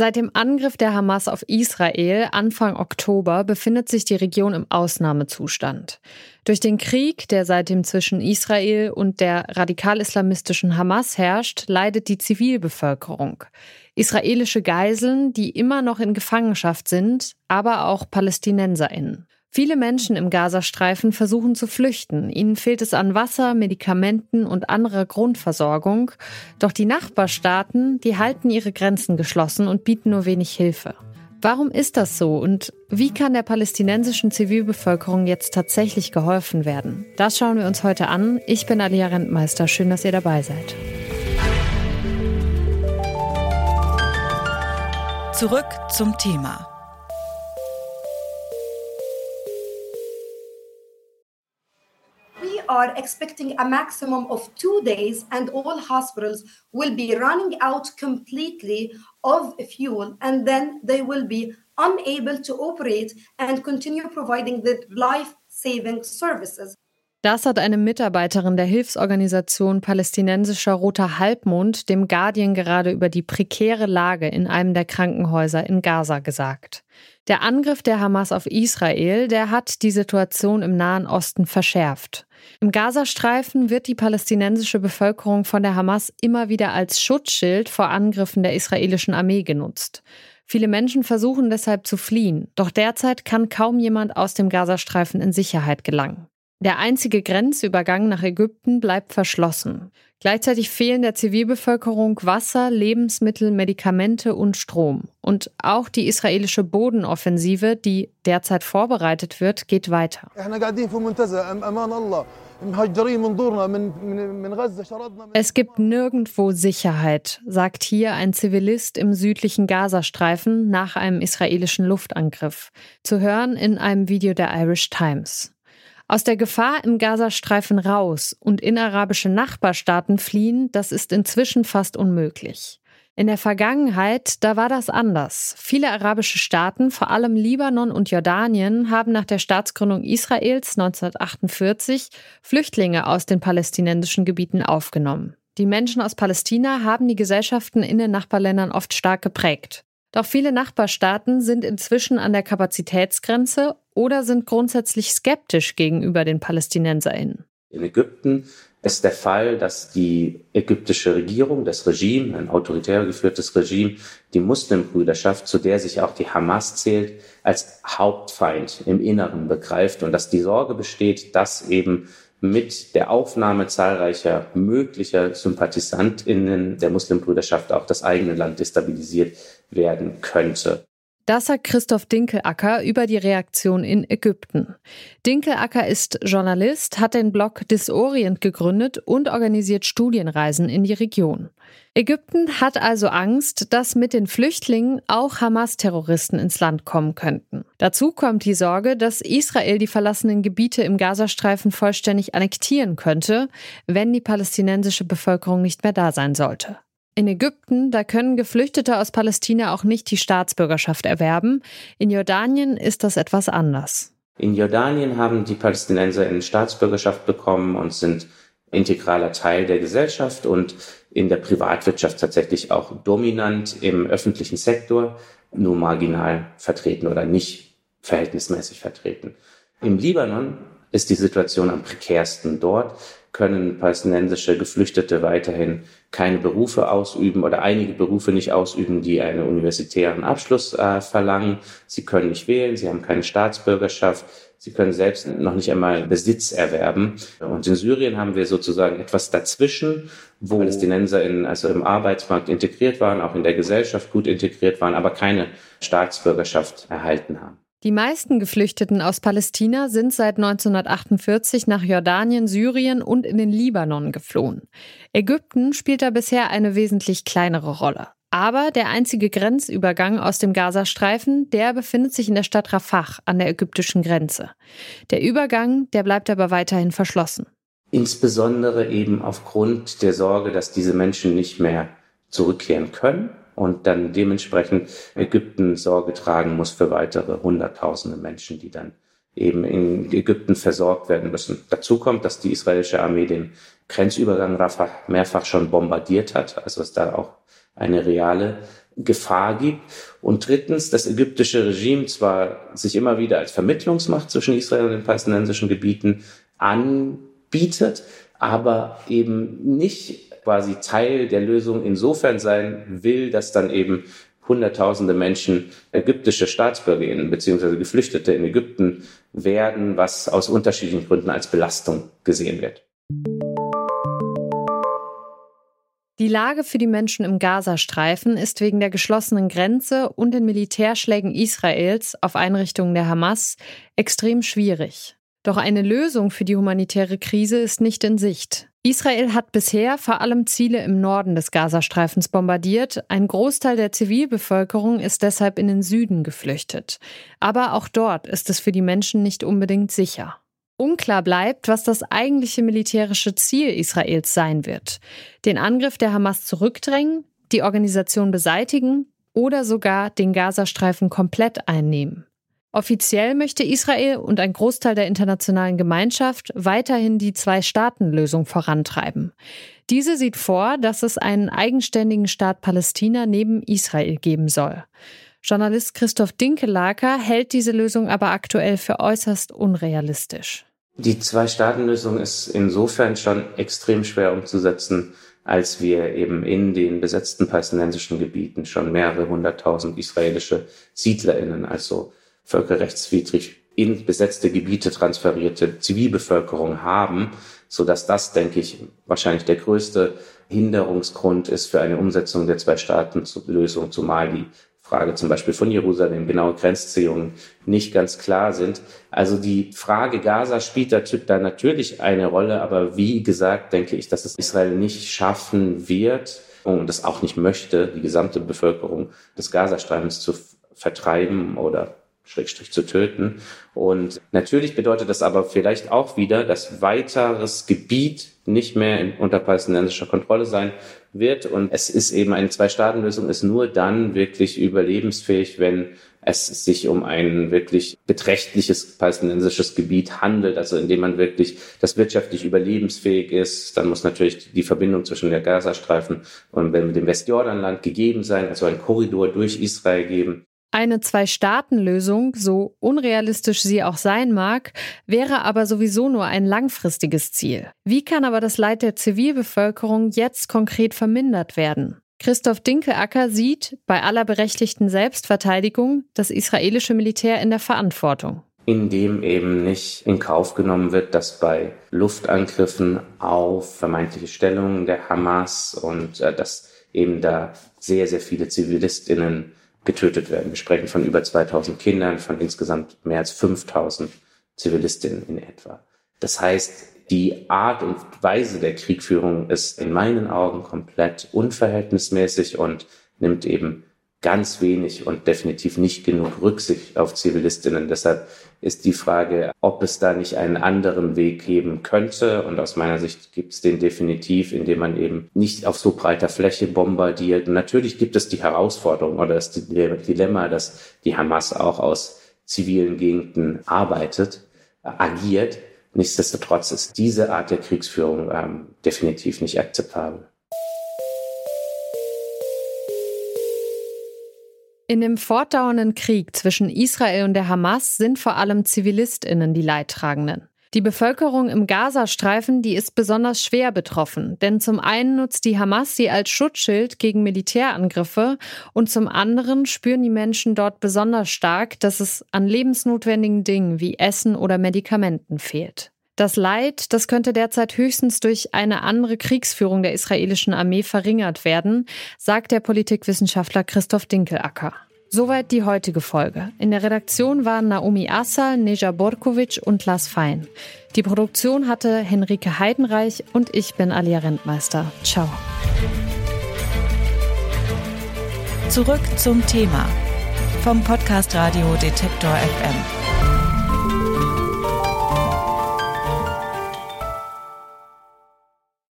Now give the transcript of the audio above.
Seit dem Angriff der Hamas auf Israel Anfang Oktober befindet sich die Region im Ausnahmezustand. Durch den Krieg, der seitdem zwischen Israel und der radikal-islamistischen Hamas herrscht, leidet die Zivilbevölkerung. Israelische Geiseln, die immer noch in Gefangenschaft sind, aber auch Palästinenserinnen. Viele Menschen im Gazastreifen versuchen zu flüchten. Ihnen fehlt es an Wasser, Medikamenten und anderer Grundversorgung. Doch die Nachbarstaaten, die halten ihre Grenzen geschlossen und bieten nur wenig Hilfe. Warum ist das so und wie kann der palästinensischen Zivilbevölkerung jetzt tatsächlich geholfen werden? Das schauen wir uns heute an. Ich bin Alia Rentmeister. Schön, dass ihr dabei seid. Zurück zum Thema. Are expecting a maximum of two days, and all hospitals will be running out completely of fuel, and then they will be unable to operate and continue providing the life saving services. Das hat eine Mitarbeiterin der Hilfsorganisation Palästinensischer Roter Halbmond dem Guardian gerade über die prekäre Lage in einem der Krankenhäuser in Gaza gesagt. Der Angriff der Hamas auf Israel, der hat die Situation im Nahen Osten verschärft. Im Gazastreifen wird die palästinensische Bevölkerung von der Hamas immer wieder als Schutzschild vor Angriffen der israelischen Armee genutzt. Viele Menschen versuchen deshalb zu fliehen, doch derzeit kann kaum jemand aus dem Gazastreifen in Sicherheit gelangen. Der einzige Grenzübergang nach Ägypten bleibt verschlossen. Gleichzeitig fehlen der Zivilbevölkerung Wasser, Lebensmittel, Medikamente und Strom. Und auch die israelische Bodenoffensive, die derzeit vorbereitet wird, geht weiter. Es gibt nirgendwo Sicherheit, sagt hier ein Zivilist im südlichen Gazastreifen nach einem israelischen Luftangriff. Zu hören in einem Video der Irish Times. Aus der Gefahr im Gazastreifen raus und in arabische Nachbarstaaten fliehen, das ist inzwischen fast unmöglich. In der Vergangenheit, da war das anders. Viele arabische Staaten, vor allem Libanon und Jordanien, haben nach der Staatsgründung Israels 1948 Flüchtlinge aus den palästinensischen Gebieten aufgenommen. Die Menschen aus Palästina haben die Gesellschaften in den Nachbarländern oft stark geprägt. Doch viele Nachbarstaaten sind inzwischen an der Kapazitätsgrenze oder sind grundsätzlich skeptisch gegenüber den Palästinenserinnen. In Ägypten ist der Fall, dass die ägyptische Regierung, das Regime, ein autoritär geführtes Regime, die Muslimbrüderschaft, zu der sich auch die Hamas zählt, als Hauptfeind im Inneren begreift und dass die Sorge besteht, dass eben mit der Aufnahme zahlreicher möglicher Sympathisantinnen der Muslimbrüderschaft auch das eigene Land destabilisiert werden könnte. Das sagt Christoph Dinkelacker über die Reaktion in Ägypten. Dinkelacker ist Journalist, hat den Blog Disorient gegründet und organisiert Studienreisen in die Region. Ägypten hat also Angst, dass mit den Flüchtlingen auch Hamas-Terroristen ins Land kommen könnten. Dazu kommt die Sorge, dass Israel die verlassenen Gebiete im Gazastreifen vollständig annektieren könnte, wenn die palästinensische Bevölkerung nicht mehr da sein sollte. In Ägypten, da können Geflüchtete aus Palästina auch nicht die Staatsbürgerschaft erwerben. In Jordanien ist das etwas anders. In Jordanien haben die Palästinenser eine Staatsbürgerschaft bekommen und sind integraler Teil der Gesellschaft und in der Privatwirtschaft tatsächlich auch dominant im öffentlichen Sektor, nur marginal vertreten oder nicht verhältnismäßig vertreten. Im Libanon ist die Situation am prekärsten. Dort können palästinensische Geflüchtete weiterhin keine Berufe ausüben oder einige Berufe nicht ausüben, die einen universitären Abschluss äh, verlangen. Sie können nicht wählen, sie haben keine Staatsbürgerschaft, sie können selbst noch nicht einmal Besitz erwerben. Und in Syrien haben wir sozusagen etwas dazwischen, wo Palästinenser in, also im Arbeitsmarkt integriert waren, auch in der Gesellschaft gut integriert waren, aber keine Staatsbürgerschaft erhalten haben. Die meisten Geflüchteten aus Palästina sind seit 1948 nach Jordanien, Syrien und in den Libanon geflohen. Ägypten spielt da bisher eine wesentlich kleinere Rolle. Aber der einzige Grenzübergang aus dem Gazastreifen, der befindet sich in der Stadt Rafah an der ägyptischen Grenze. Der Übergang, der bleibt aber weiterhin verschlossen. Insbesondere eben aufgrund der Sorge, dass diese Menschen nicht mehr zurückkehren können und dann dementsprechend Ägypten Sorge tragen muss für weitere Hunderttausende Menschen, die dann eben in Ägypten versorgt werden müssen. Dazu kommt, dass die israelische Armee den Grenzübergang Rafah mehrfach schon bombardiert hat, also ist da auch eine reale Gefahr gibt. Und drittens, das ägyptische Regime zwar sich immer wieder als Vermittlungsmacht zwischen Israel und den palästinensischen Gebieten anbietet, aber eben nicht quasi Teil der Lösung insofern sein will, dass dann eben Hunderttausende Menschen ägyptische Staatsbürgerinnen beziehungsweise Geflüchtete in Ägypten werden, was aus unterschiedlichen Gründen als Belastung gesehen wird. Die Lage für die Menschen im Gazastreifen ist wegen der geschlossenen Grenze und den Militärschlägen Israels auf Einrichtungen der Hamas extrem schwierig. Doch eine Lösung für die humanitäre Krise ist nicht in Sicht. Israel hat bisher vor allem Ziele im Norden des Gazastreifens bombardiert. Ein Großteil der Zivilbevölkerung ist deshalb in den Süden geflüchtet. Aber auch dort ist es für die Menschen nicht unbedingt sicher. Unklar bleibt, was das eigentliche militärische Ziel Israels sein wird. Den Angriff der Hamas zurückdrängen, die Organisation beseitigen oder sogar den Gazastreifen komplett einnehmen. Offiziell möchte Israel und ein Großteil der internationalen Gemeinschaft weiterhin die Zwei-Staaten-Lösung vorantreiben. Diese sieht vor, dass es einen eigenständigen Staat Palästina neben Israel geben soll. Journalist Christoph Dinkelaker hält diese Lösung aber aktuell für äußerst unrealistisch. Die Zwei-Staaten-Lösung ist insofern schon extrem schwer umzusetzen, als wir eben in den besetzten palästinensischen Gebieten schon mehrere hunderttausend israelische SiedlerInnen, also völkerrechtswidrig in besetzte Gebiete transferierte Zivilbevölkerung haben, so dass das, denke ich, wahrscheinlich der größte Hinderungsgrund ist für eine Umsetzung der Zwei-Staaten-Lösung, zumal die Frage zum Beispiel von Jerusalem, genaue Grenzziehungen nicht ganz klar sind. Also die Frage Gaza spielt da natürlich eine Rolle, aber wie gesagt, denke ich, dass es Israel nicht schaffen wird und das auch nicht möchte, die gesamte Bevölkerung des Gazastreifens zu vertreiben oder Schrägstrich zu töten. Und natürlich bedeutet das aber vielleicht auch wieder, dass weiteres Gebiet nicht mehr in, unter palästinensischer Kontrolle sein wird. Und es ist eben eine Zwei-Staaten-Lösung, ist nur dann wirklich überlebensfähig, wenn es sich um ein wirklich beträchtliches palästinensisches Gebiet handelt, also indem man wirklich das wirtschaftlich überlebensfähig ist. Dann muss natürlich die Verbindung zwischen der Gazastreifen und dem Westjordanland gegeben sein, also ein Korridor durch Israel geben. Eine Zwei-Staaten-Lösung, so unrealistisch sie auch sein mag, wäre aber sowieso nur ein langfristiges Ziel. Wie kann aber das Leid der Zivilbevölkerung jetzt konkret vermindert werden? Christoph Dinkelacker sieht bei aller berechtigten Selbstverteidigung das israelische Militär in der Verantwortung. Indem eben nicht in Kauf genommen wird, dass bei Luftangriffen auf vermeintliche Stellungen der Hamas und äh, dass eben da sehr, sehr viele Zivilistinnen getötet werden. Wir sprechen von über 2000 Kindern, von insgesamt mehr als 5000 Zivilistinnen in etwa. Das heißt, die Art und Weise der Kriegführung ist in meinen Augen komplett unverhältnismäßig und nimmt eben ganz wenig und definitiv nicht genug Rücksicht auf Zivilistinnen. Deshalb ist die Frage, ob es da nicht einen anderen Weg geben könnte. Und aus meiner Sicht gibt es den definitiv, indem man eben nicht auf so breiter Fläche bombardiert. Und natürlich gibt es die Herausforderung oder das Dilemma, dass die Hamas auch aus zivilen Gegenden arbeitet, agiert. Nichtsdestotrotz ist diese Art der Kriegsführung ähm, definitiv nicht akzeptabel. In dem fortdauernden Krieg zwischen Israel und der Hamas sind vor allem Zivilistinnen die Leidtragenden. Die Bevölkerung im Gazastreifen, die ist besonders schwer betroffen, denn zum einen nutzt die Hamas sie als Schutzschild gegen Militärangriffe und zum anderen spüren die Menschen dort besonders stark, dass es an lebensnotwendigen Dingen wie Essen oder Medikamenten fehlt. Das Leid, das könnte derzeit höchstens durch eine andere Kriegsführung der israelischen Armee verringert werden, sagt der Politikwissenschaftler Christoph Dinkelacker. Soweit die heutige Folge. In der Redaktion waren Naomi Assal, Neja Borkovic und Lars Fein. Die Produktion hatte Henrike Heidenreich und ich bin Alia Rentmeister. Ciao. Zurück zum Thema vom Podcast Radio Detektor FM.